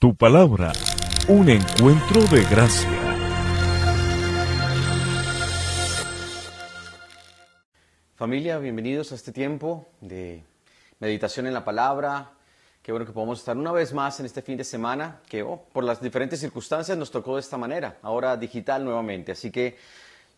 Tu palabra, un encuentro de gracia. Familia, bienvenidos a este tiempo de meditación en la palabra. Qué bueno que podamos estar una vez más en este fin de semana, que oh, por las diferentes circunstancias nos tocó de esta manera, ahora digital nuevamente. Así que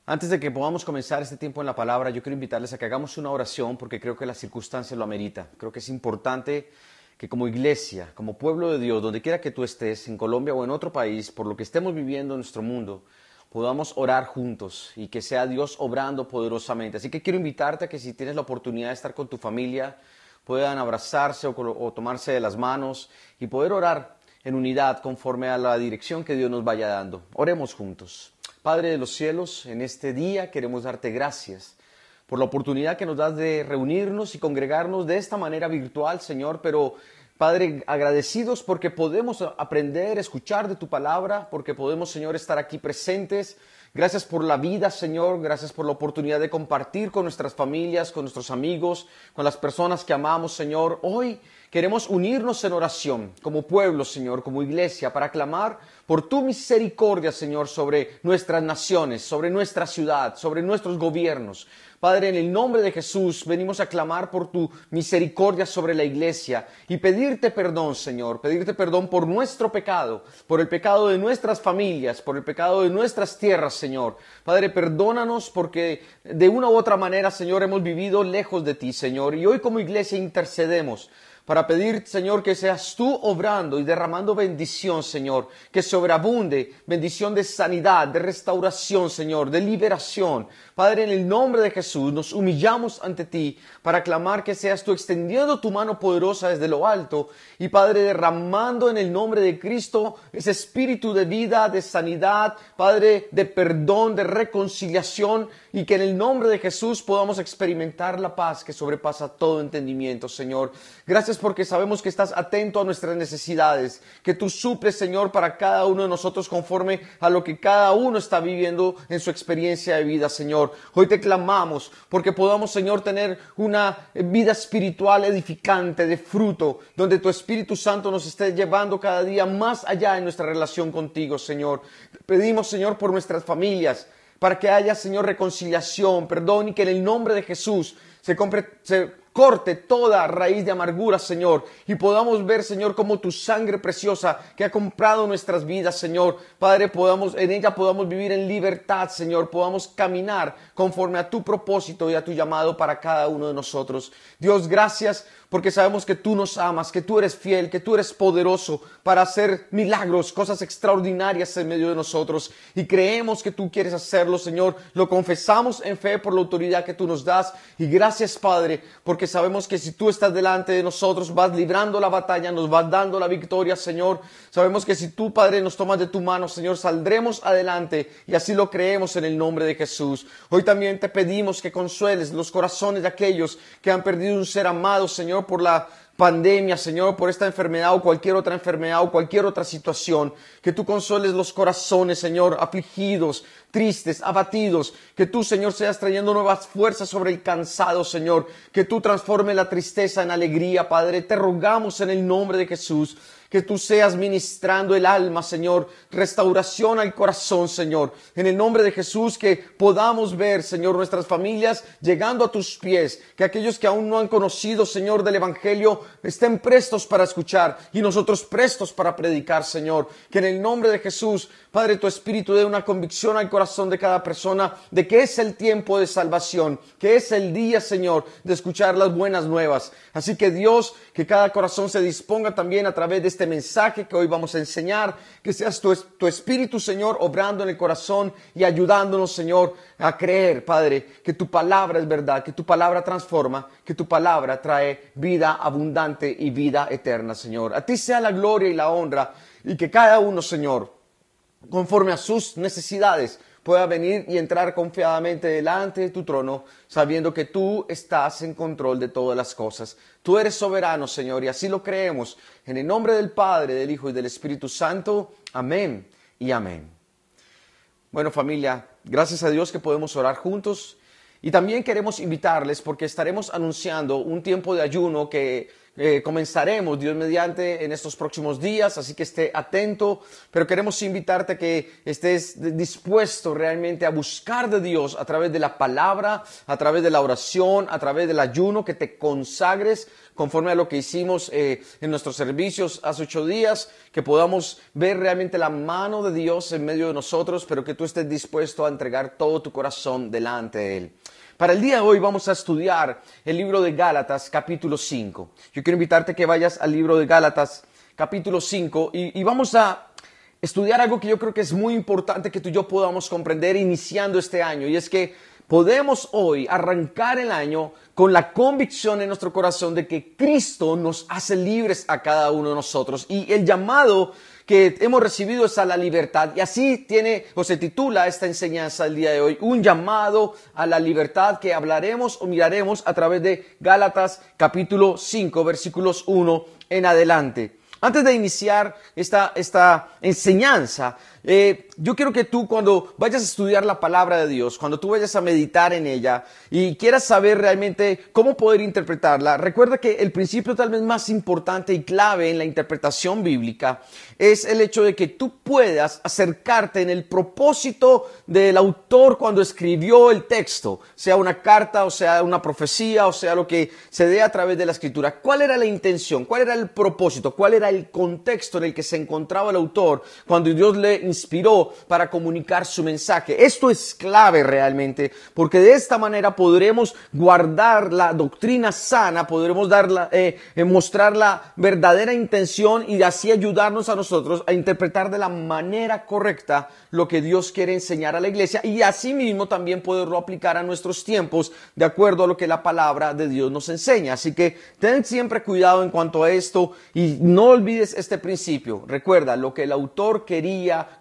antes de que podamos comenzar este tiempo en la palabra, yo quiero invitarles a que hagamos una oración porque creo que las circunstancias lo amerita. Creo que es importante que como iglesia, como pueblo de Dios, donde quiera que tú estés, en Colombia o en otro país, por lo que estemos viviendo en nuestro mundo, podamos orar juntos y que sea Dios obrando poderosamente. Así que quiero invitarte a que si tienes la oportunidad de estar con tu familia, puedan abrazarse o, o tomarse de las manos y poder orar en unidad conforme a la dirección que Dios nos vaya dando. Oremos juntos. Padre de los cielos, en este día queremos darte gracias por la oportunidad que nos das de reunirnos y congregarnos de esta manera virtual, Señor, pero Padre, agradecidos porque podemos aprender, escuchar de tu palabra, porque podemos, Señor, estar aquí presentes. Gracias por la vida, Señor. Gracias por la oportunidad de compartir con nuestras familias, con nuestros amigos, con las personas que amamos, Señor. Hoy queremos unirnos en oración como pueblo, Señor, como iglesia, para clamar por tu misericordia, Señor, sobre nuestras naciones, sobre nuestra ciudad, sobre nuestros gobiernos. Padre, en el nombre de Jesús venimos a clamar por tu misericordia sobre la iglesia y pedirte perdón, Señor, pedirte perdón por nuestro pecado, por el pecado de nuestras familias, por el pecado de nuestras tierras, Señor. Padre, perdónanos porque de una u otra manera, Señor, hemos vivido lejos de ti, Señor, y hoy como iglesia intercedemos para pedir, Señor, que seas tú obrando y derramando bendición, Señor, que sobreabunde bendición de sanidad, de restauración, Señor, de liberación. Padre, en el nombre de Jesús nos humillamos ante ti para clamar que seas tú extendiendo tu mano poderosa desde lo alto y Padre, derramando en el nombre de Cristo ese espíritu de vida, de sanidad, Padre, de perdón, de reconciliación y que en el nombre de Jesús podamos experimentar la paz que sobrepasa todo entendimiento, Señor. Gracias porque sabemos que estás atento a nuestras necesidades, que tú suples, Señor, para cada uno de nosotros conforme a lo que cada uno está viviendo en su experiencia de vida, Señor. Hoy te clamamos porque podamos, Señor, tener una vida espiritual edificante, de fruto, donde tu Espíritu Santo nos esté llevando cada día más allá en nuestra relación contigo, Señor. Pedimos, Señor, por nuestras familias, para que haya, Señor, reconciliación, perdón y que en el nombre de Jesús se, compre, se corte toda raíz de amargura, Señor, y podamos ver, Señor, como tu sangre preciosa que ha comprado nuestras vidas, Señor, Padre, podamos, en ella podamos vivir en libertad, Señor, podamos caminar conforme a tu propósito y a tu llamado para cada uno de nosotros. Dios, gracias porque sabemos que tú nos amas, que tú eres fiel, que tú eres poderoso para hacer milagros, cosas extraordinarias en medio de nosotros. Y creemos que tú quieres hacerlo, Señor. Lo confesamos en fe por la autoridad que tú nos das. Y gracias, Padre, porque sabemos que si tú estás delante de nosotros, vas librando la batalla, nos vas dando la victoria, Señor. Sabemos que si tú, Padre, nos tomas de tu mano, Señor, saldremos adelante. Y así lo creemos en el nombre de Jesús. Hoy también te pedimos que consueles los corazones de aquellos que han perdido un ser amado, Señor por la pandemia, Señor, por esta enfermedad o cualquier otra enfermedad o cualquier otra situación. Que tú consoles los corazones, Señor, afligidos, tristes, abatidos. Que tú, Señor, seas trayendo nuevas fuerzas sobre el cansado, Señor. Que tú transforme la tristeza en alegría, Padre. Te rogamos en el nombre de Jesús que tú seas ministrando el alma, Señor, restauración al corazón, Señor. En el nombre de Jesús, que podamos ver, Señor, nuestras familias llegando a tus pies, que aquellos que aún no han conocido, Señor, del Evangelio, estén prestos para escuchar y nosotros prestos para predicar, Señor. Que en el nombre de Jesús, Padre, tu Espíritu dé una convicción al corazón de cada persona de que es el tiempo de salvación, que es el día, Señor, de escuchar las buenas nuevas. Así que Dios, que cada corazón se disponga también a través de este mensaje que hoy vamos a enseñar, que seas tu, tu Espíritu, Señor, obrando en el corazón y ayudándonos, Señor, a creer, Padre, que tu palabra es verdad, que tu palabra transforma, que tu palabra trae vida abundante y vida eterna, Señor. A ti sea la gloria y la honra y que cada uno, Señor, conforme a sus necesidades, pueda venir y entrar confiadamente delante de tu trono, sabiendo que tú estás en control de todas las cosas. Tú eres soberano, Señor, y así lo creemos. En el nombre del Padre, del Hijo y del Espíritu Santo. Amén y amén. Bueno, familia, gracias a Dios que podemos orar juntos. Y también queremos invitarles porque estaremos anunciando un tiempo de ayuno que eh, comenzaremos, Dios mediante, en estos próximos días, así que esté atento, pero queremos invitarte a que estés dispuesto realmente a buscar de Dios a través de la palabra, a través de la oración, a través del ayuno, que te consagres conforme a lo que hicimos eh, en nuestros servicios hace ocho días, que podamos ver realmente la mano de Dios en medio de nosotros, pero que tú estés dispuesto a entregar todo tu corazón delante de Él. Para el día de hoy vamos a estudiar el libro de Gálatas capítulo 5. Yo quiero invitarte que vayas al libro de Gálatas capítulo 5 y, y vamos a estudiar algo que yo creo que es muy importante que tú y yo podamos comprender iniciando este año y es que podemos hoy arrancar el año con la convicción en nuestro corazón de que Cristo nos hace libres a cada uno de nosotros y el llamado que hemos recibido es a la libertad. Y así tiene o se titula esta enseñanza el día de hoy, un llamado a la libertad que hablaremos o miraremos a través de Gálatas capítulo 5 versículos 1 en adelante. Antes de iniciar esta, esta enseñanza, eh, yo quiero que tú cuando vayas a estudiar la palabra de Dios, cuando tú vayas a meditar en ella y quieras saber realmente cómo poder interpretarla, recuerda que el principio tal vez más importante y clave en la interpretación bíblica es el hecho de que tú puedas acercarte en el propósito del autor cuando escribió el texto, sea una carta o sea una profecía o sea lo que se dé a través de la escritura. ¿Cuál era la intención? ¿Cuál era el propósito? ¿Cuál era el contexto en el que se encontraba el autor cuando Dios le inspiró para comunicar su mensaje. Esto es clave realmente, porque de esta manera podremos guardar la doctrina sana, podremos darla, eh, eh, mostrar la verdadera intención y así ayudarnos a nosotros a interpretar de la manera correcta lo que Dios quiere enseñar a la iglesia y asimismo también poderlo aplicar a nuestros tiempos de acuerdo a lo que la palabra de Dios nos enseña. Así que ten siempre cuidado en cuanto a esto y no olvides este principio. Recuerda lo que el autor quería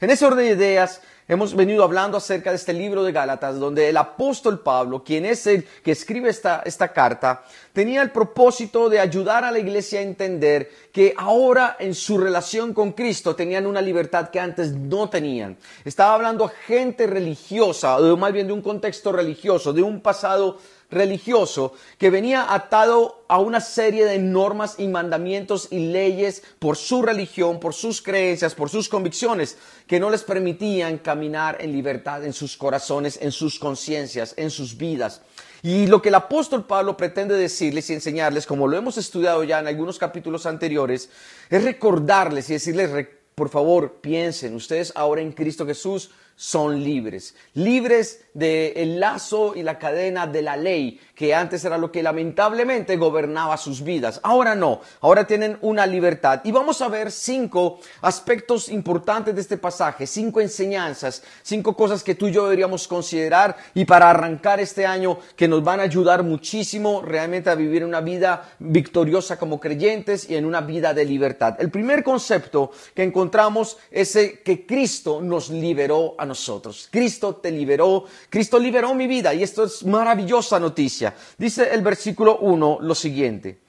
En ese orden de ideas, hemos venido hablando acerca de este libro de Gálatas, donde el apóstol Pablo, quien es el que escribe esta, esta carta, tenía el propósito de ayudar a la iglesia a entender que ahora en su relación con Cristo tenían una libertad que antes no tenían. Estaba hablando a gente religiosa, o más bien de un contexto religioso, de un pasado religioso que venía atado a una serie de normas y mandamientos y leyes por su religión, por sus creencias, por sus convicciones, que no les permitían caminar en libertad en sus corazones, en sus conciencias, en sus vidas. Y lo que el apóstol Pablo pretende decirles y enseñarles, como lo hemos estudiado ya en algunos capítulos anteriores, es recordarles y decirles, por favor, piensen, ustedes ahora en Cristo Jesús son libres, libres del lazo y la cadena de la ley, que antes era lo que lamentablemente gobernaba sus vidas. Ahora no, ahora tienen una libertad. Y vamos a ver cinco aspectos importantes de este pasaje, cinco enseñanzas, cinco cosas que tú y yo deberíamos considerar y para arrancar este año que nos van a ayudar muchísimo realmente a vivir una vida victoriosa como creyentes y en una vida de libertad. El primer concepto que encontramos es que Cristo nos liberó a nosotros. Cristo te liberó, Cristo liberó mi vida y esto es maravillosa noticia. Dice el versículo 1 lo siguiente.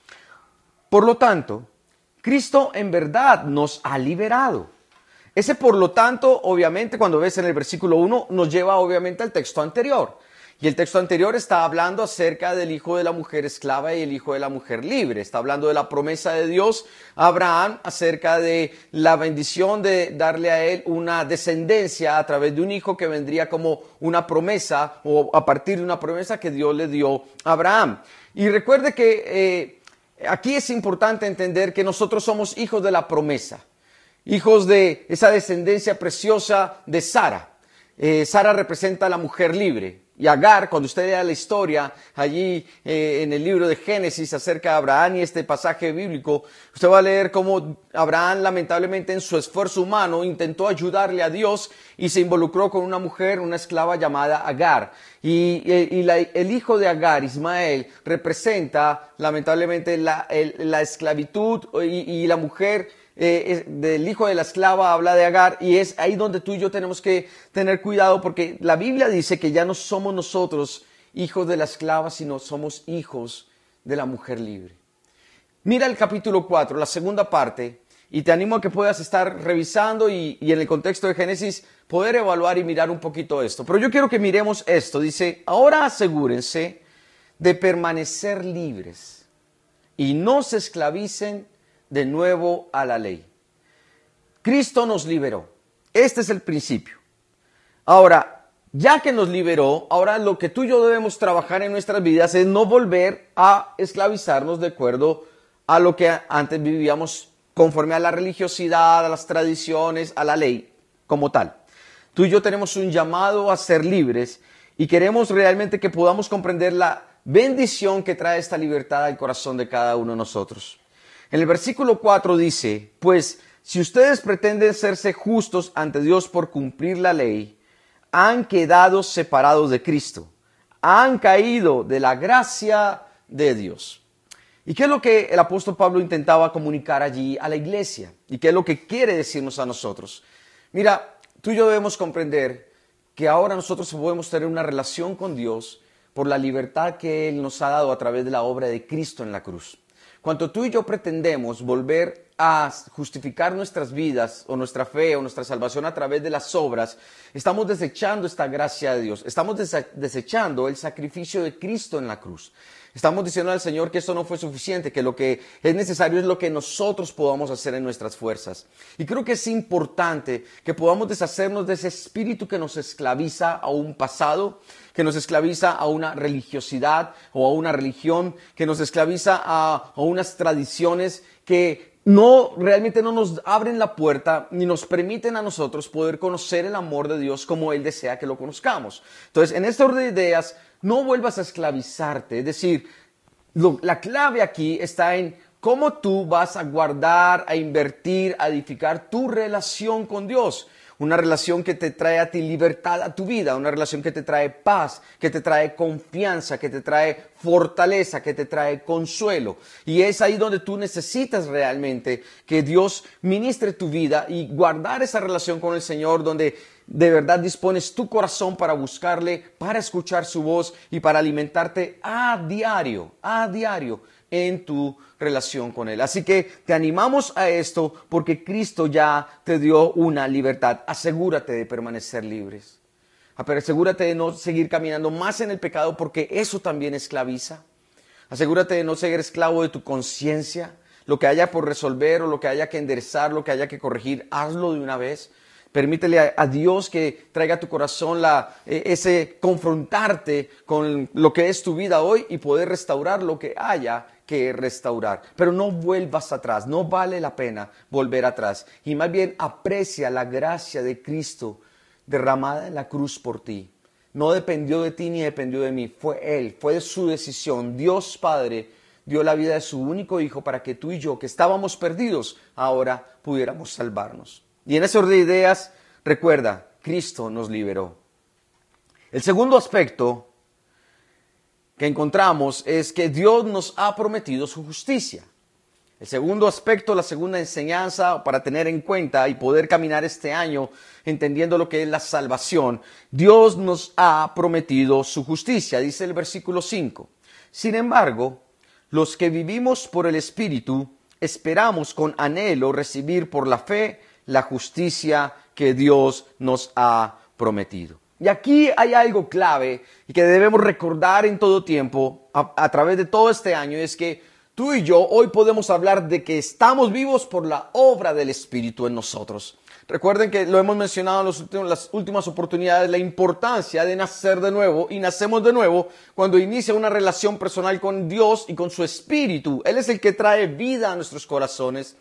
Por lo tanto, Cristo en verdad nos ha liberado. Ese por lo tanto, obviamente, cuando ves en el versículo 1, nos lleva obviamente al texto anterior. Y el texto anterior está hablando acerca del hijo de la mujer esclava y el hijo de la mujer libre. Está hablando de la promesa de Dios a Abraham acerca de la bendición de darle a él una descendencia a través de un hijo que vendría como una promesa o a partir de una promesa que Dios le dio a Abraham. Y recuerde que eh, aquí es importante entender que nosotros somos hijos de la promesa, hijos de esa descendencia preciosa de Sara. Eh, Sara representa a la mujer libre. Y Agar, cuando usted lea la historia allí eh, en el libro de Génesis acerca de Abraham y este pasaje bíblico, usted va a leer cómo Abraham lamentablemente en su esfuerzo humano intentó ayudarle a Dios y se involucró con una mujer, una esclava llamada Agar. Y, el hijo de Agar, Ismael, representa lamentablemente la, la esclavitud y, y la mujer eh, del hijo de la esclava habla de Agar y es ahí donde tú y yo tenemos que tener cuidado porque la Biblia dice que ya no somos nosotros hijos de la esclava, sino somos hijos de la mujer libre. Mira el capítulo 4, la segunda parte, y te animo a que puedas estar revisando y, y en el contexto de Génesis poder evaluar y mirar un poquito esto. Pero yo quiero que miremos esto. Dice, ahora asegúrense de permanecer libres y no se esclavicen de nuevo a la ley. Cristo nos liberó. Este es el principio. Ahora, ya que nos liberó, ahora lo que tú y yo debemos trabajar en nuestras vidas es no volver a esclavizarnos de acuerdo a lo que antes vivíamos conforme a la religiosidad, a las tradiciones, a la ley como tal. Tú y yo tenemos un llamado a ser libres y queremos realmente que podamos comprender la bendición que trae esta libertad al corazón de cada uno de nosotros. En el versículo 4 dice, pues si ustedes pretenden serse justos ante Dios por cumplir la ley, han quedado separados de Cristo, han caído de la gracia de Dios. ¿Y qué es lo que el apóstol Pablo intentaba comunicar allí a la iglesia? ¿Y qué es lo que quiere decirnos a nosotros? Mira, tú y yo debemos comprender que ahora nosotros podemos tener una relación con Dios por la libertad que Él nos ha dado a través de la obra de Cristo en la cruz. Cuando tú y yo pretendemos volver a justificar nuestras vidas o nuestra fe o nuestra salvación a través de las obras, estamos desechando esta gracia de Dios, estamos desechando el sacrificio de Cristo en la cruz. Estamos diciendo al Señor que esto no fue suficiente, que lo que es necesario es lo que nosotros podamos hacer en nuestras fuerzas. Y creo que es importante que podamos deshacernos de ese espíritu que nos esclaviza a un pasado, que nos esclaviza a una religiosidad o a una religión, que nos esclaviza a, a unas tradiciones que no realmente no nos abren la puerta ni nos permiten a nosotros poder conocer el amor de Dios como Él desea que lo conozcamos. Entonces, en este orden de ideas, no vuelvas a esclavizarte. Es decir, la clave aquí está en cómo tú vas a guardar, a invertir, a edificar tu relación con Dios. Una relación que te trae a ti libertad a tu vida, una relación que te trae paz, que te trae confianza, que te trae fortaleza, que te trae consuelo. Y es ahí donde tú necesitas realmente que Dios ministre tu vida y guardar esa relación con el Señor donde de verdad dispones tu corazón para buscarle, para escuchar su voz y para alimentarte a diario, a diario en tu relación con Él. Así que te animamos a esto porque Cristo ya te dio una libertad. Asegúrate de permanecer libres. Asegúrate de no seguir caminando más en el pecado porque eso también esclaviza. Asegúrate de no ser esclavo de tu conciencia. Lo que haya por resolver o lo que haya que enderezar, lo que haya que corregir, hazlo de una vez. Permítele a, Dios que traiga a tu corazón e, ese confrontarte con lo que es tu vida hoy y poder restaurar lo que haya que restaurar. Pero no vuelvas atrás, no vale la pena volver atrás. Y más bien aprecia la gracia de Cristo derramada en la cruz por ti. No dependió de ti ni dependió de mí, fue Él, fue su decisión. Dios Padre dio la vida de su único Hijo para que tú y yo, que estábamos perdidos, ahora pudiéramos salvarnos. Y en ese orden de ideas, recuerda, Cristo nos liberó. El segundo aspecto que encontramos es que Dios nos ha prometido su justicia. El segundo aspecto, la segunda enseñanza para tener en cuenta y poder caminar este año entendiendo lo que es la salvación, Dios nos ha prometido su justicia, dice el versículo 5. Sin embargo, los que vivimos por el Espíritu esperamos con anhelo recibir por la fe la justicia que Dios nos ha prometido. Y aquí hay algo clave y que debemos recordar en todo tiempo, a, través de todo este año, es que tú y yo hoy podemos hablar de que estamos vivos por la obra del Espíritu en nosotros. Recuerden que lo hemos mencionado en las últimas oportunidades, la importancia de nacer de nuevo y nacemos de nuevo cuando inicia una relación personal con Dios y con su Espíritu. Él es el que trae vida a nuestros corazones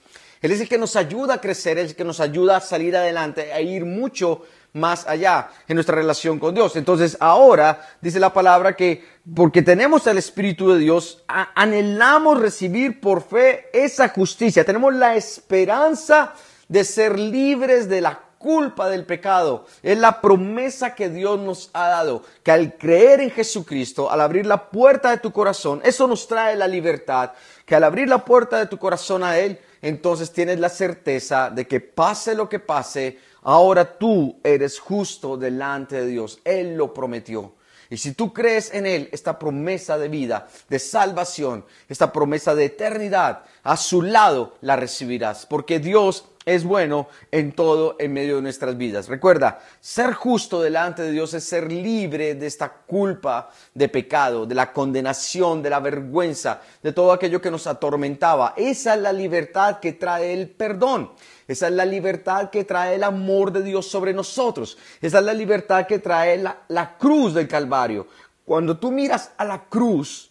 él es el que nos ayuda a crecer, es el que nos ayuda a salir adelante, a ir mucho más allá en nuestra relación con Dios. Entonces ahora dice la palabra que porque tenemos el Espíritu de Dios, anhelamos recibir por fe esa justicia. Tenemos la esperanza de ser libres de la culpa del pecado. Es la promesa que Dios nos ha dado, que al creer en Jesucristo, al abrir la puerta de tu corazón, eso nos trae la libertad, que al abrir la puerta de tu corazón a Él, entonces tienes la certeza de que pase lo que pase, ahora tú eres justo delante de Dios. Él lo prometió. Y si tú crees en Él, esta promesa de vida, de salvación, esta promesa de eternidad, a su lado la recibirás. Porque Dios es bueno en todo en medio de nuestras vidas. Recuerda, ser justo delante de Dios es ser libre de esta culpa de pecado, de la condenación, de la vergüenza, de todo aquello que nos atormentaba. Esa es la libertad que trae el perdón. Esa es la libertad que trae el amor de Dios sobre nosotros. Esa es la libertad que trae la, cruz del Calvario. Cuando tú miras a la cruz,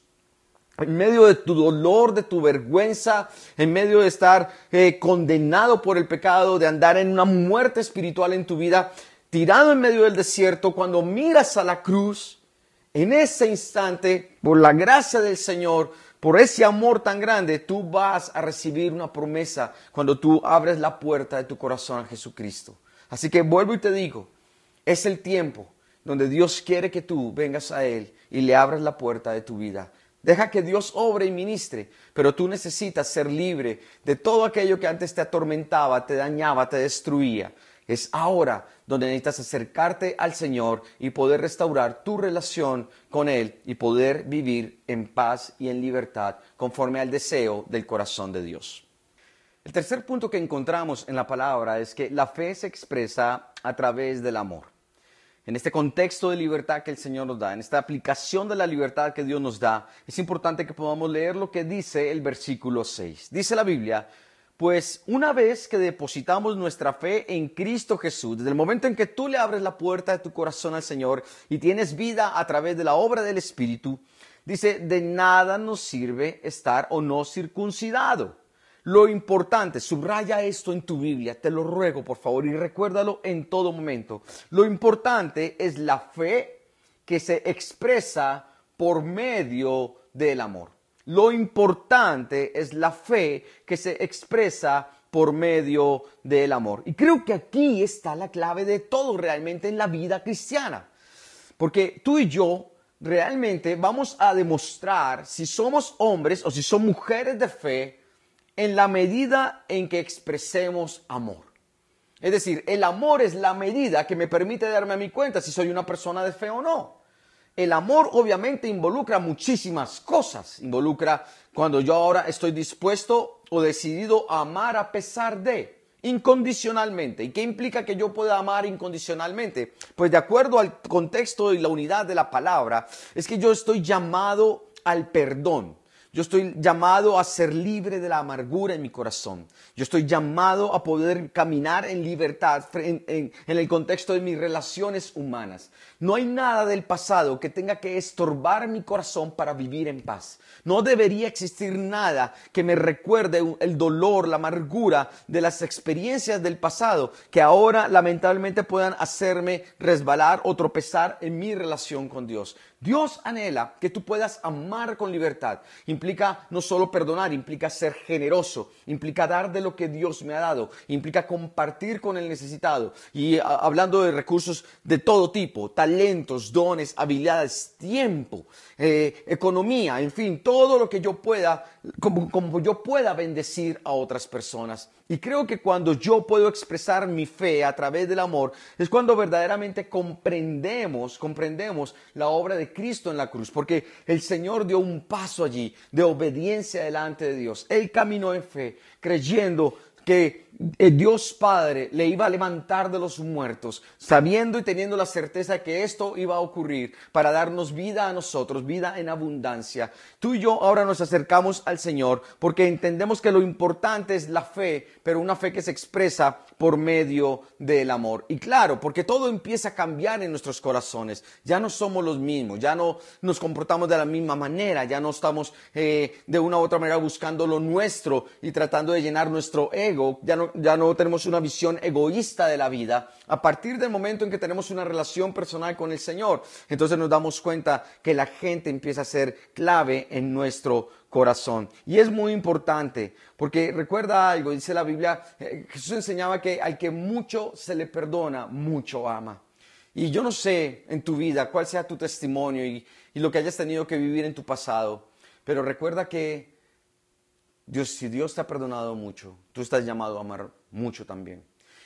en medio de tu dolor, de tu vergüenza, en medio de estar eh, condenado por el pecado, de andar en una muerte espiritual en tu vida, tirado en medio del desierto, cuando miras a la cruz, en ese instante, por la gracia del Señor, por ese amor tan grande, tú vas a recibir una promesa cuando tú abres la puerta de tu corazón a Jesucristo. Así que vuelvo y te digo, es el tiempo donde Dios quiere que tú vengas a Él y le abras la puerta de tu vida Deja que Dios obre y ministre, pero tú necesitas ser libre de todo aquello que antes te atormentaba, te dañaba, te destruía. Es ahora donde necesitas acercarte al Señor y poder restaurar tu relación con Él y poder vivir en paz y en libertad conforme al deseo del corazón de Dios. El tercer punto que encontramos en la palabra es que la fe se expresa a través del amor en este contexto de libertad que el Señor nos da, en esta aplicación de la libertad que Dios nos da, es importante que podamos leer lo que dice el versículo 6. Dice la Biblia, pues una vez que depositamos nuestra fe en Cristo Jesús, desde el momento en que tú le abres la puerta de tu corazón al Señor y tienes vida a través de la obra del Espíritu, dice, de nada nos sirve estar o no circuncidado lo importante, subraya esto en tu Biblia, te lo ruego por favor y recuérdalo en todo momento. Lo importante es la fe que se expresa por medio del amor. Lo importante es la fe que se expresa por medio del amor. Y creo que aquí está la clave de todo realmente en la vida cristiana. Porque tú y yo realmente vamos a demostrar si somos hombres o si son mujeres de fe en la medida en que expresemos amor. Es decir, el amor es la medida que me permite darme a mi cuenta si soy una persona de fe o no. El amor obviamente involucra muchísimas cosas. Involucra cuando yo ahora estoy dispuesto o decidido a amar a pesar de, incondicionalmente. ¿Y qué implica que yo pueda amar incondicionalmente? Pues de acuerdo al contexto y la unidad de la palabra, es que yo estoy llamado al perdón. Yo estoy llamado a ser libre de la amargura en mi corazón. Yo estoy llamado a poder caminar en libertad en, el contexto de mis relaciones humanas. No hay nada del pasado que tenga que estorbar mi corazón para vivir en paz. No debería existir nada que me recuerde el dolor, la amargura de las experiencias del pasado que ahora lamentablemente puedan hacerme resbalar o tropezar en mi relación con Dios. Dios anhela que tú puedas amar con libertad. Implica no solo perdonar, implica ser generoso, implica dar de lo que Dios me ha dado, implica compartir con el necesitado. Y hablando de recursos de todo tipo, talentos, dones, habilidades, tiempo, eh, economía, en fin, todo lo que yo pueda, como, como yo pueda bendecir a otras personas. Y creo que cuando yo puedo expresar mi fe a través del amor, es cuando verdaderamente comprendemos, comprendemos la obra de Cristo en la cruz, porque el Señor dio un paso allí de obediencia delante de Dios. Él caminó en fe, creyendo que Dios Padre le iba a levantar de los muertos, sabiendo y teniendo la certeza que esto iba a ocurrir para darnos vida a nosotros, vida en abundancia. Tú y yo ahora nos acercamos al Señor porque entendemos que lo importante es la fe, pero una fe que se expresa por medio del amor. Y claro, porque todo empieza a cambiar en nuestros corazones. Ya no somos los mismos, ya no nos comportamos de la misma manera, ya no estamos eh, de una u otra manera buscando lo nuestro y tratando de llenar nuestro ego, ya no ya no tenemos una visión egoísta de la vida, a partir del momento en que tenemos una relación personal con el Señor, entonces nos damos cuenta que la gente empieza a ser clave en nuestro corazón. Y es muy importante, porque recuerda algo, dice la Biblia, eh, Jesús enseñaba que al que mucho se le perdona, mucho ama. Y yo no sé en tu vida cuál sea tu testimonio y, y lo que hayas tenido que vivir en tu pasado, pero recuerda que Dios, si Dios te ha perdonado mucho, tú estás llamado a amar mucho también.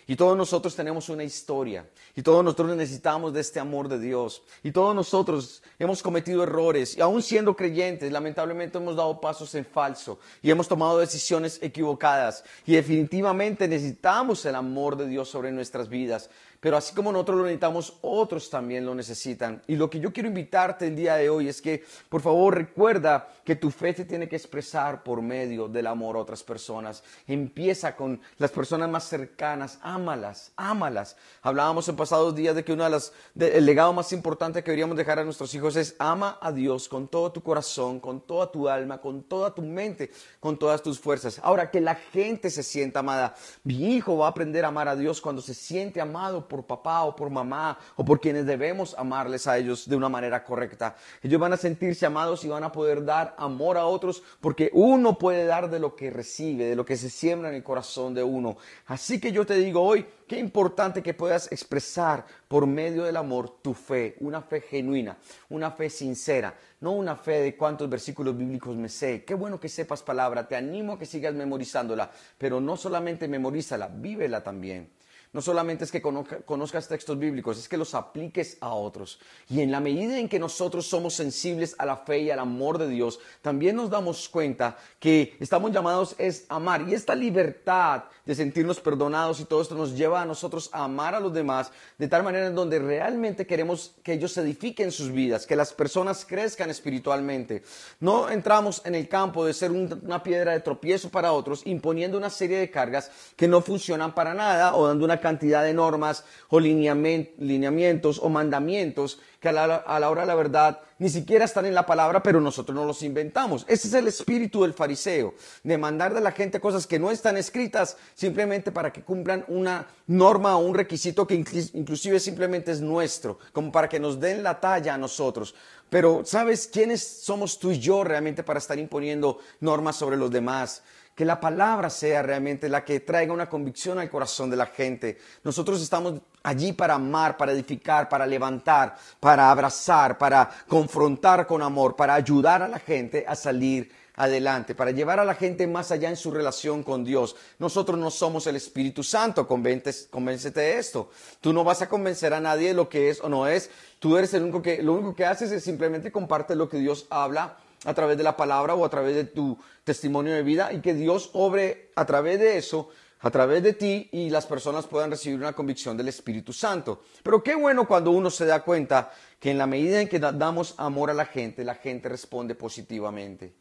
Y todos nosotros tenemos una historia. Y todos nosotros necesitamos de este amor de Dios. Y todos nosotros hemos cometido errores. Y aún siendo creyentes, lamentablemente hemos dado pasos en falso. Y hemos tomado decisiones equivocadas. Y definitivamente necesitamos el amor de Dios sobre nuestras vidas. Pero así como nosotros lo necesitamos, otros también lo necesitan. Y lo que yo quiero invitarte el día de hoy es que, por favor, recuerda que tu fe se tiene que expresar por medio del amor a otras personas. Empieza con las personas más cercanas, ámalas, ámalas. Hablábamos en pasados días de que uno de los, el legado más importante que deberíamos dejar a nuestros hijos es ama a Dios con todo tu corazón, con toda tu alma, con toda tu mente, con todas tus fuerzas. Ahora, que la gente se sienta amada. Mi hijo va a aprender a amar a Dios cuando se siente amado por papá o por mamá o por quienes debemos amarles a ellos de una manera correcta. Ellos van a sentirse amados y van a poder dar amor a otros porque uno puede dar de lo que recibe, de lo que se siembra en el corazón de uno. Así que yo te digo hoy, qué importante que puedas expresar por medio del amor tu fe, una fe genuina, una fe sincera, no una fe de cuántos versículos bíblicos me sé. Qué bueno que sepas palabra, te animo a que sigas memorizándola, pero no solamente memorízala, vívela también. No solamente es que conozcas textos bíblicos, es que los apliques a otros. Y en la medida en que nosotros somos sensibles a la fe y al amor de Dios, también nos damos cuenta que estamos llamados es amar. Y esta libertad de sentirnos perdonados y todo esto nos lleva a nosotros a amar a los demás de tal manera en donde realmente queremos que ellos se edifiquen sus vidas, que las personas crezcan espiritualmente. No entramos en el campo de ser una piedra de tropiezo para otros, imponiendo una serie de cargas que no funcionan para nada o dando una cantidad de normas o lineamientos o mandamientos que a la, a la hora de la verdad ni siquiera están en la palabra, pero nosotros no los inventamos. Ese es el espíritu del fariseo, de mandar de la gente cosas que no están escritas simplemente para que cumplan una norma o un requisito que inclusive simplemente es nuestro, como para que nos den la talla a nosotros. Pero ¿sabes quiénes somos tú y yo realmente para estar imponiendo normas sobre los demás? Que la palabra sea realmente la que traiga una convicción al corazón de la gente. Nosotros estamos allí para amar, para edificar, para levantar, para abrazar, para confrontar con amor, para ayudar a la gente a salir adelante, para llevar a la gente más allá en su relación con Dios. Nosotros no somos el Espíritu Santo, convéncete de esto. Tú no vas a convencer a nadie de lo que es o no es. Tú eres el único que, lo único que haces es simplemente comparte lo que Dios habla a través de la palabra o a través de tu testimonio de vida y que Dios obre a través de eso, a través de ti y las personas puedan recibir una convicción del Espíritu Santo. Pero qué bueno cuando uno se da cuenta que en la medida en que damos amor a la gente, la gente responde positivamente.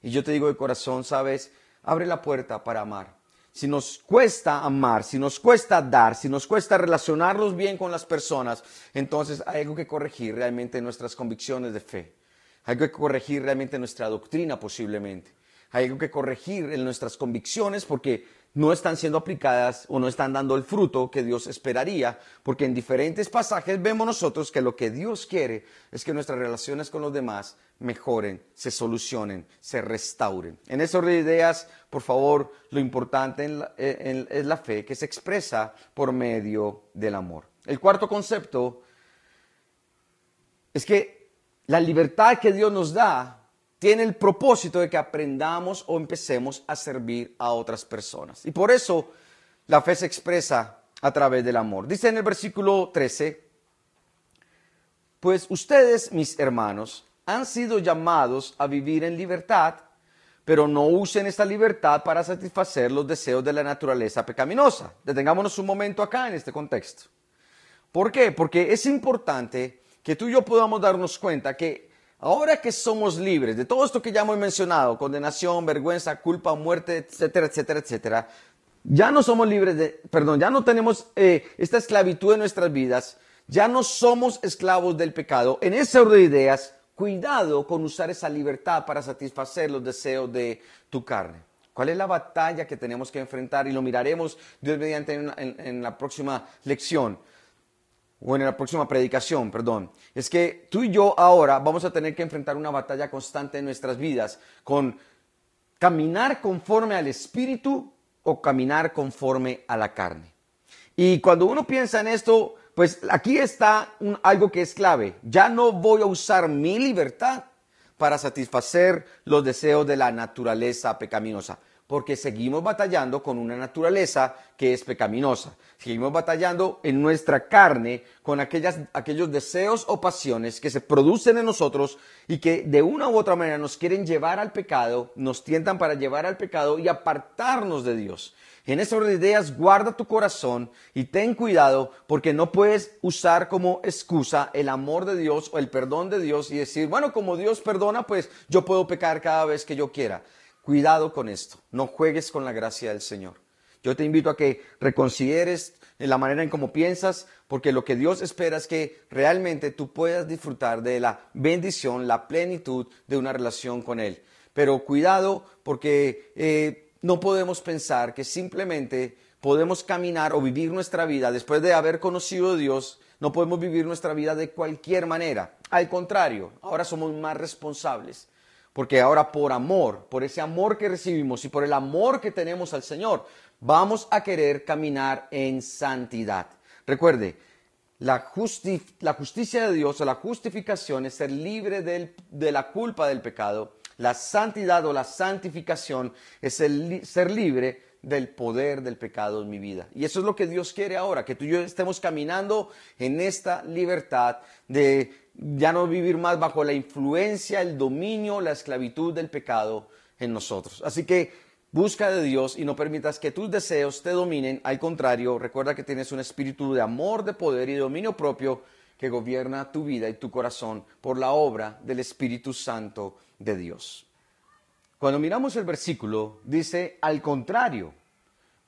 Y yo te digo de corazón, sabes, abre la puerta para amar. Si nos cuesta amar, si nos cuesta dar, si nos cuesta relacionarnos bien con las personas, entonces hay algo que corregir realmente en nuestras convicciones de fe. Hay que corregir realmente nuestra doctrina posiblemente. Hay que corregir en nuestras convicciones porque no están siendo aplicadas o no están dando el fruto que Dios esperaría, porque en diferentes pasajes vemos nosotros que lo que Dios quiere es que nuestras relaciones con los demás mejoren, se solucionen, se restauren. En de ideas, por favor, lo importante es la fe que se expresa por medio del amor. El cuarto concepto es que la libertad que Dios nos da tiene el propósito de que aprendamos o empecemos a servir a otras personas. Y por eso la fe se expresa a través del amor. Dice en el versículo 13, pues ustedes, mis hermanos, han sido llamados a vivir en libertad, pero no usen esta libertad para satisfacer los deseos de la naturaleza pecaminosa. Detengámonos un momento acá en este contexto. ¿Por qué? Porque es importante que tú y yo podamos darnos cuenta que ahora que somos libres de todo esto que ya hemos mencionado, condenación, vergüenza, culpa, muerte, etcétera, etcétera, etcétera, ya no somos libres de, perdón, ya no tenemos eh, esta esclavitud en nuestras vidas, ya no somos esclavos del pecado. En ese orden de ideas, cuidado con usar esa libertad para satisfacer los deseos de tu carne. ¿Cuál es la batalla que tenemos que enfrentar? Y lo miraremos Dios mediante en la próxima lección o en la próxima predicación, perdón, es que tú y yo ahora vamos a tener que enfrentar una batalla constante en nuestras vidas con caminar conforme al Espíritu o caminar conforme a la carne. Y cuando uno piensa en esto, pues aquí está algo que es clave. Ya no voy a usar mi libertad para satisfacer los deseos de la naturaleza pecaminosa. porque seguimos batallando con una naturaleza que es pecaminosa. Seguimos batallando en nuestra carne con aquellas, aquellos deseos o pasiones que se producen en nosotros y que de una u otra manera nos quieren llevar al pecado, nos tientan para llevar al pecado y apartarnos de Dios. En esas ideas guarda tu corazón y ten cuidado porque no puedes usar como excusa el amor de Dios o el perdón de Dios y decir, bueno, como Dios perdona, pues yo puedo pecar cada vez que yo quiera. Cuidado con esto, no juegues con la gracia del Señor. Yo te invito a que reconsideres la manera en cómo piensas, porque lo que Dios espera es que realmente tú puedas disfrutar de la bendición, la plenitud de una relación con Él. Pero cuidado porque eh, no podemos pensar que simplemente podemos caminar o vivir nuestra vida después de haber conocido a Dios, no podemos vivir nuestra vida de cualquier manera. Al contrario, ahora somos más responsables. Porque ahora por amor, por ese amor que recibimos y por el amor que tenemos al Señor, vamos a querer caminar en santidad. Recuerde, la, justicia de Dios o la justificación es ser libre de la culpa del pecado. La santidad o la santificación es ser libre del poder del pecado en mi vida. Y eso es lo que Dios quiere ahora, que tú y yo estemos caminando en esta libertad de ya no vivir más bajo la influencia, el dominio, la esclavitud del pecado en nosotros. Así que busca de Dios y no permitas que tus deseos te dominen. Al contrario, recuerda que tienes un espíritu de amor, de poder y de dominio propio que gobierna tu vida y tu corazón por la obra del Espíritu Santo de Dios. Cuando miramos el versículo, dice, al contrario,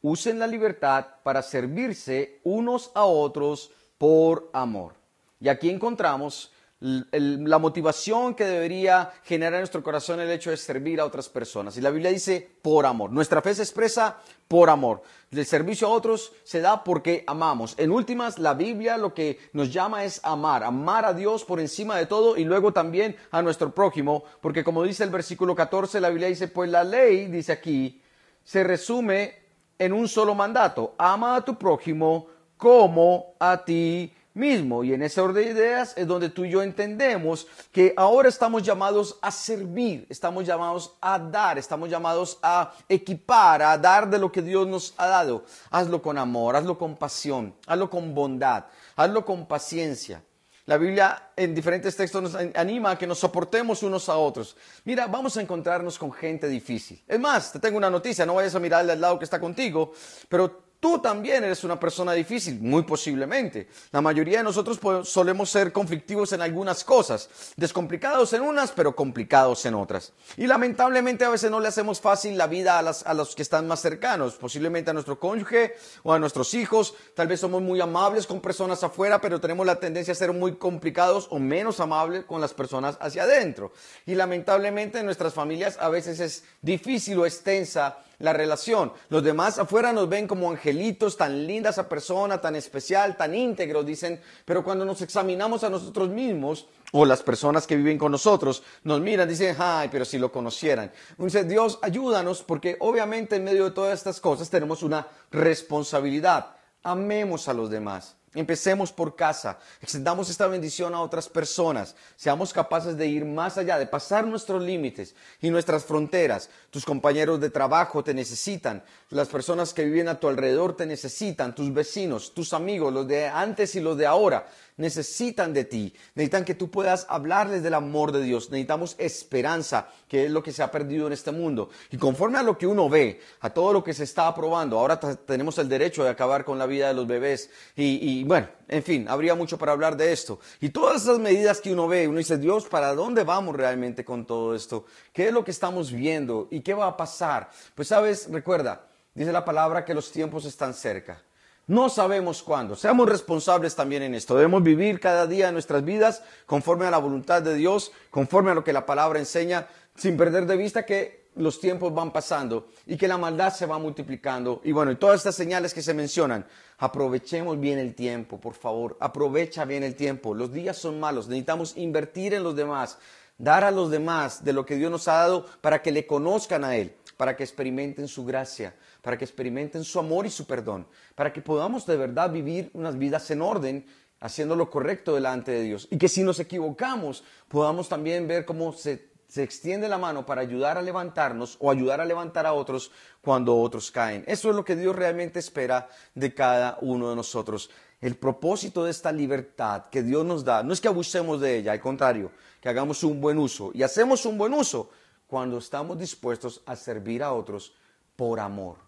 usen la libertad para servirse unos a otros por amor. Y aquí encontramos la motivación que debería generar en nuestro corazón el hecho de servir a otras personas. Y la Biblia dice por amor. Nuestra fe se expresa por amor. El servicio a otros se da porque amamos. En últimas, la Biblia lo que nos llama es amar, amar a Dios por encima de todo y luego también a nuestro prójimo, porque como dice el versículo 14, la Biblia dice, pues la ley, dice aquí, se resume en un solo mandato, ama a tu prójimo como a ti mismo. Y en ese orden de ideas es donde tú y yo entendemos que ahora estamos llamados a servir, estamos llamados a dar, estamos llamados a equipar, a dar de lo que Dios nos ha dado. Hazlo con amor, hazlo con pasión, hazlo con bondad, hazlo con paciencia. La Biblia en diferentes textos nos anima a que nos soportemos unos a otros. Mira, vamos a encontrarnos con gente difícil. Es más, te tengo una noticia, no vayas a mirarle al lado que está contigo, pero Tú también eres una persona difícil, muy posiblemente. La mayoría de nosotros solemos ser conflictivos en algunas cosas, descomplicados en unas, pero complicados en otras. Y lamentablemente a veces no le hacemos fácil la vida a, los que están más cercanos, posiblemente a nuestro cónyuge o a nuestros hijos. Tal vez somos muy amables con personas afuera, pero tenemos la tendencia a ser muy complicados o menos amables con las personas hacia adentro. Y lamentablemente en nuestras familias a veces es difícil o extensa la relación. Los demás afuera nos ven como angelitos, tan linda esa persona, tan especial, tan íntegro, dicen, pero cuando nos examinamos a nosotros mismos, o las personas que viven con nosotros, nos miran, dicen, ay, pero si lo conocieran. Entonces, Dios, ayúdanos, porque obviamente en medio de todas estas cosas tenemos una responsabilidad. Amemos a los demás. Empecemos por casa, extendamos esta bendición a otras personas, seamos capaces de ir más allá, de pasar nuestros límites y nuestras fronteras. Tus compañeros de trabajo te necesitan, las personas que viven a tu alrededor te necesitan, tus vecinos, tus amigos, los de antes y los de ahora necesitan de ti, necesitan que tú puedas hablarles del amor de Dios, necesitamos esperanza, que es lo que se ha perdido en este mundo. Y conforme a lo que uno ve, a todo lo que se está aprobando, ahora tenemos el derecho de acabar con la vida de los bebés y, bueno, en fin, habría mucho para hablar de esto. Y todas esas medidas que uno ve, uno dice, Dios, ¿para dónde vamos realmente con todo esto? ¿Qué es lo que estamos viendo? ¿Y qué va a pasar? Pues sabes, recuerda, dice la palabra que los tiempos están cerca. No sabemos cuándo. Seamos responsables también en esto. Debemos vivir cada día nuestras vidas conforme a la voluntad de Dios, conforme a lo que la palabra enseña, sin perder de vista que los tiempos van pasando y que la maldad se va multiplicando. Y bueno, y todas estas señales que se mencionan, aprovechemos bien el tiempo, por favor. Aprovecha bien el tiempo. Los días son malos. Necesitamos invertir en los demás, dar a los demás de lo que Dios nos ha dado para que le conozcan a Él, para que experimenten su gracia para que experimenten su amor y su perdón, para que podamos de verdad vivir unas vidas en orden, haciendo lo correcto delante de Dios. Y que si nos equivocamos, podamos también ver cómo se, extiende la mano para ayudar a levantarnos o ayudar a levantar a otros cuando otros caen. Eso es lo que Dios realmente espera de cada uno de nosotros. El propósito de esta libertad que Dios nos da no es que abusemos de ella, al contrario, que hagamos un buen uso. Y hacemos un buen uso cuando estamos dispuestos a servir a otros por amor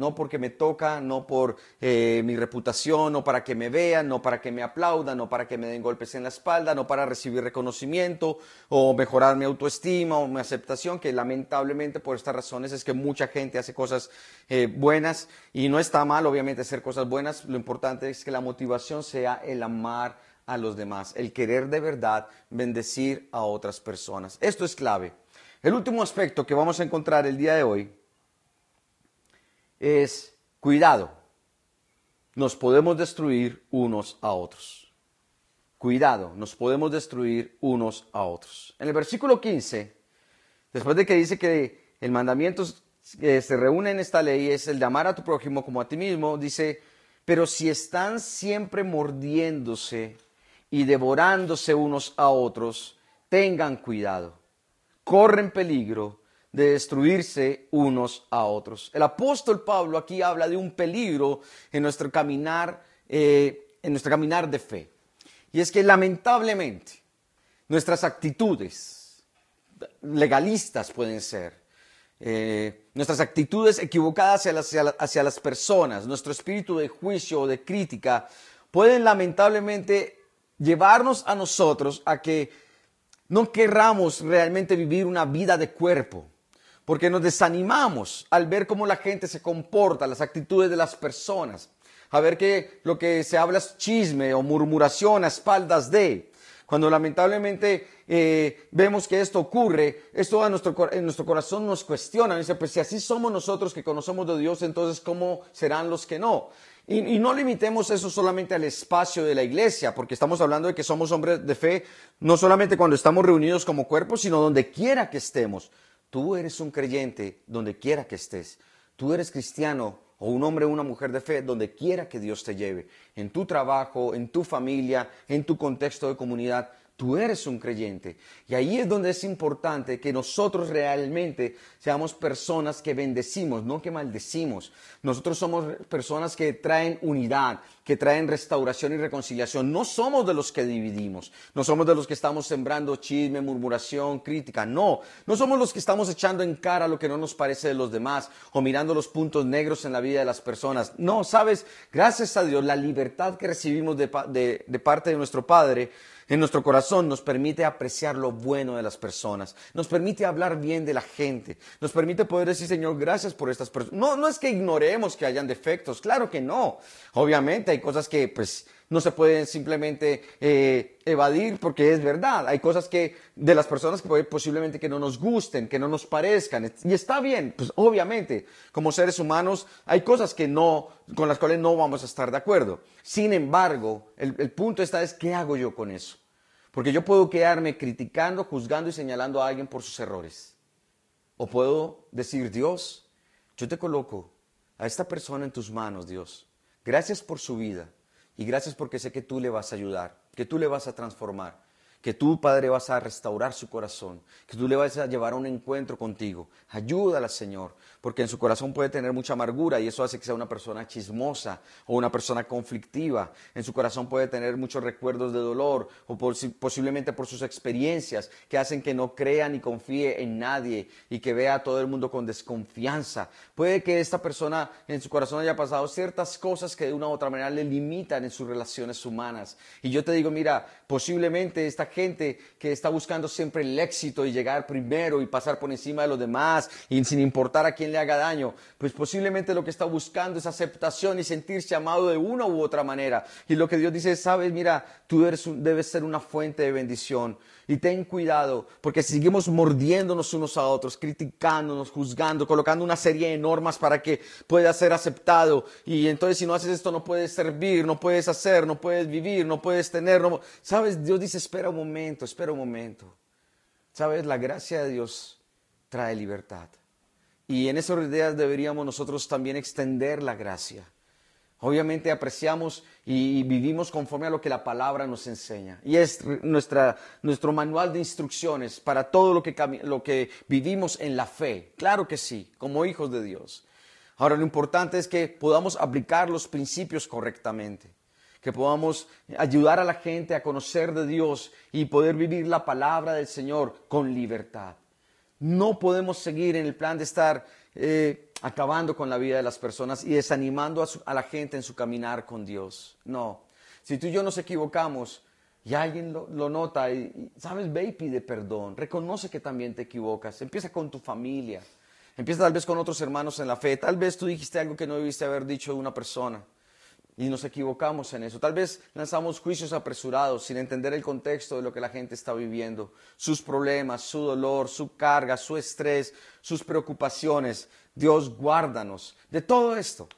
no porque me toca, no por eh, mi reputación, no para que me vean, no para que me aplaudan, no para que me den golpes en la espalda, no para recibir reconocimiento o mejorar mi autoestima o mi aceptación, que lamentablemente por estas razones es que mucha gente hace cosas eh, buenas y no está mal obviamente hacer cosas buenas, lo importante es que la motivación sea el amar a los demás, el querer de verdad bendecir a otras personas. Esto es clave. El último aspecto que vamos a encontrar el día de hoy es cuidado. Nos podemos destruir unos a otros. Cuidado, nos podemos destruir unos a otros. En el versículo 15, después de que dice que el mandamiento que se reúne en esta ley es el de amar a tu prójimo como a ti mismo, dice, pero si están siempre mordiéndose y devorándose unos a otros, tengan cuidado, corren peligro de destruirse unos a otros. El apóstol Pablo aquí habla de un peligro en nuestro caminar, eh, en nuestro caminar de fe. Y es que lamentablemente nuestras actitudes legalistas pueden ser, eh, nuestras actitudes equivocadas hacia las, hacia las personas, nuestro espíritu de juicio o de crítica, pueden lamentablemente llevarnos a nosotros a que no querramos realmente vivir una vida de cuerpo, porque nos desanimamos al ver cómo la gente se comporta, las actitudes de las personas, a ver que lo que se habla es chisme o murmuración a espaldas de. Cuando lamentablemente eh, vemos que esto ocurre, esto a nuestro, en nuestro corazón nos cuestiona. Dice, pues si así somos nosotros que conocemos de Dios, entonces ¿cómo serán los que no? Y, y, no limitemos eso solamente al espacio de la iglesia, porque estamos hablando de que somos hombres de fe, no solamente cuando estamos reunidos como cuerpo, sino donde quiera que estemos. Tú eres un creyente donde quiera que estés. Tú eres cristiano o un hombre o una mujer de fe donde quiera que Dios te lleve. En tu trabajo, en tu familia, en tu contexto de comunidad. Tú eres un creyente. Y ahí es donde es importante que nosotros realmente seamos personas que bendecimos, no que maldecimos. Nosotros somos personas que traen unidad, que traen restauración y reconciliación. No somos de los que dividimos. No somos de los que estamos sembrando chisme, murmuración, crítica. No. No somos los que estamos echando en cara lo que no nos parece de los demás o mirando los puntos negros en la vida de las personas. No, sabes, gracias a Dios, la libertad que recibimos de, de, de parte de nuestro Padre en nuestro corazón nos permite apreciar lo bueno de las personas, nos permite hablar bien de la gente, nos permite poder decir, Señor, gracias por estas personas. No, no es que ignoremos que hayan defectos, claro que no. Obviamente hay cosas que pues no se pueden simplemente eh, evadir porque es verdad. Hay cosas que de las personas que posiblemente que no nos gusten, que no nos parezcan y está bien. Pues obviamente como seres humanos hay cosas que no con las cuales no vamos a estar de acuerdo. Sin embargo, el, el punto está es qué hago yo con eso. Porque yo puedo quedarme criticando, juzgando y señalando a alguien por sus errores. O puedo decir, Dios, yo te coloco a esta persona en tus manos, Dios. Gracias por su vida y gracias porque sé que tú le vas a ayudar, que tú le vas a transformar que tú, Padre, vas a restaurar su corazón, que tú le vas a llevar a un encuentro contigo. Ayúdala, Señor, porque en su corazón puede tener mucha amargura y eso hace que sea una persona chismosa o una persona conflictiva. En su corazón puede tener muchos recuerdos de dolor o posiblemente por sus experiencias que hacen que no crea ni confíe en nadie y que vea a todo el mundo con desconfianza. Puede que esta persona en su corazón haya pasado ciertas cosas que de una u otra manera le limitan en sus relaciones humanas. Y yo te digo, mira, posiblemente esta gente que está buscando siempre el éxito y llegar primero y pasar por encima de los demás y sin importar a quién le haga daño, pues posiblemente lo que está buscando es aceptación y sentirse amado de una u otra manera. Y lo que Dios dice es, sabes, mira, tú debes ser una fuente de bendición. Y ten cuidado, porque seguimos mordiéndonos unos a otros, criticándonos, juzgando, colocando una serie de normas para que pueda ser aceptado. Y entonces si no haces esto no puedes servir, no puedes hacer, no puedes vivir, no puedes tener. Sabes, Dios dice, espera un momento, espera un momento. Sabes, la gracia de Dios trae libertad. Y en esas ideas deberíamos nosotros también extender la gracia. Obviamente apreciamos y vivimos conforme a lo que la palabra nos enseña. Y es nuestra, nuestro manual de instrucciones para todo lo que, lo que vivimos en la fe. Claro que sí, como hijos de Dios. Ahora lo importante es que podamos aplicar los principios correctamente, que podamos ayudar a la gente a conocer de Dios y poder vivir la palabra del Señor con libertad. No podemos seguir en el plan de estar eh, acabando con la vida de las personas y desanimando a, la gente en su caminar con Dios. No. Si tú y yo nos equivocamos y alguien lo, nota y, sabes, ve y pide perdón. Reconoce que también te equivocas. Empieza con tu familia. Empieza tal vez con otros hermanos en la fe. Tal vez tú dijiste algo que no debiste haber dicho de una persona y nos equivocamos en eso. Tal vez lanzamos juicios apresurados sin entender el contexto de lo que la gente está viviendo, sus problemas, su dolor, su carga, su estrés, sus preocupaciones. Dios, guárdanos de todo esto,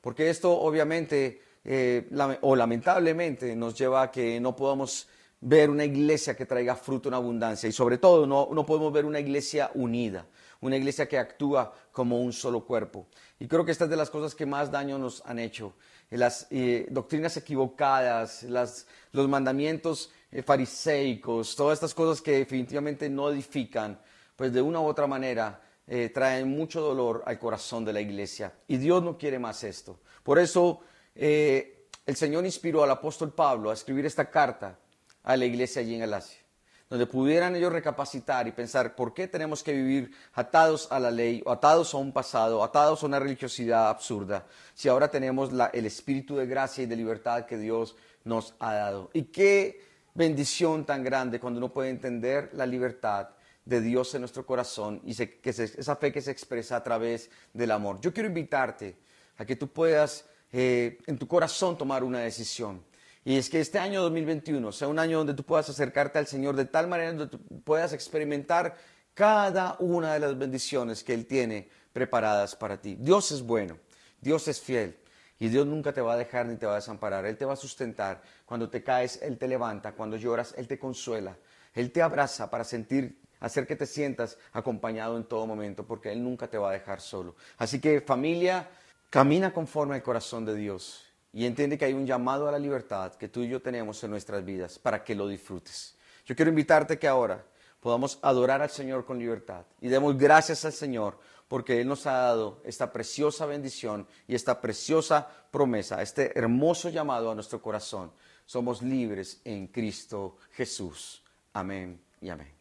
porque esto obviamente eh, o lamentablemente nos lleva a que no podamos ver una iglesia que traiga fruto en abundancia y sobre todo no, no podemos ver una iglesia unida, una iglesia que actúa como un solo cuerpo. Y creo que esta es de las cosas que más daño nos han hecho las eh, doctrinas equivocadas, los mandamientos eh, fariseicos, todas estas cosas que definitivamente no edifican, pues de una u otra manera eh, traen mucho dolor al corazón de la iglesia. Y Dios no quiere más esto. Por eso el Señor inspiró al apóstol Pablo a escribir esta carta a la iglesia allí en Galacia donde pudieran ellos recapacitar y pensar por qué tenemos que vivir atados a la ley, o atados a un pasado, atados a una religiosidad absurda, si ahora tenemos el espíritu de gracia y de libertad que Dios nos ha dado. Y qué bendición tan grande cuando uno puede entender la libertad de Dios en nuestro corazón y que esa fe que se expresa a través del amor. Yo quiero invitarte a que tú puedas eh, en tu corazón tomar una decisión. Y es que este año 2021 sea un año donde tú puedas acercarte al Señor de tal manera donde tú puedas experimentar cada una de las bendiciones que Él tiene preparadas para ti. Dios es bueno, Dios es fiel y Dios nunca te va a dejar ni te va a desamparar. Él te va a sustentar. Cuando te caes, Él te levanta. Cuando lloras, Él te consuela. Él te abraza para sentir, hacer que te sientas acompañado en todo momento, porque Él nunca te va a dejar solo. Así que familia, camina conforme al corazón de Dios y entiende que hay un llamado a la libertad que tú y yo tenemos en nuestras vidas para que lo disfrutes. Yo quiero invitarte que ahora podamos adorar al Señor con libertad y demos gracias al Señor porque Él nos ha dado esta preciosa bendición y esta preciosa promesa, este hermoso llamado a nuestro corazón. Somos libres en Cristo Jesús. Amén y amén.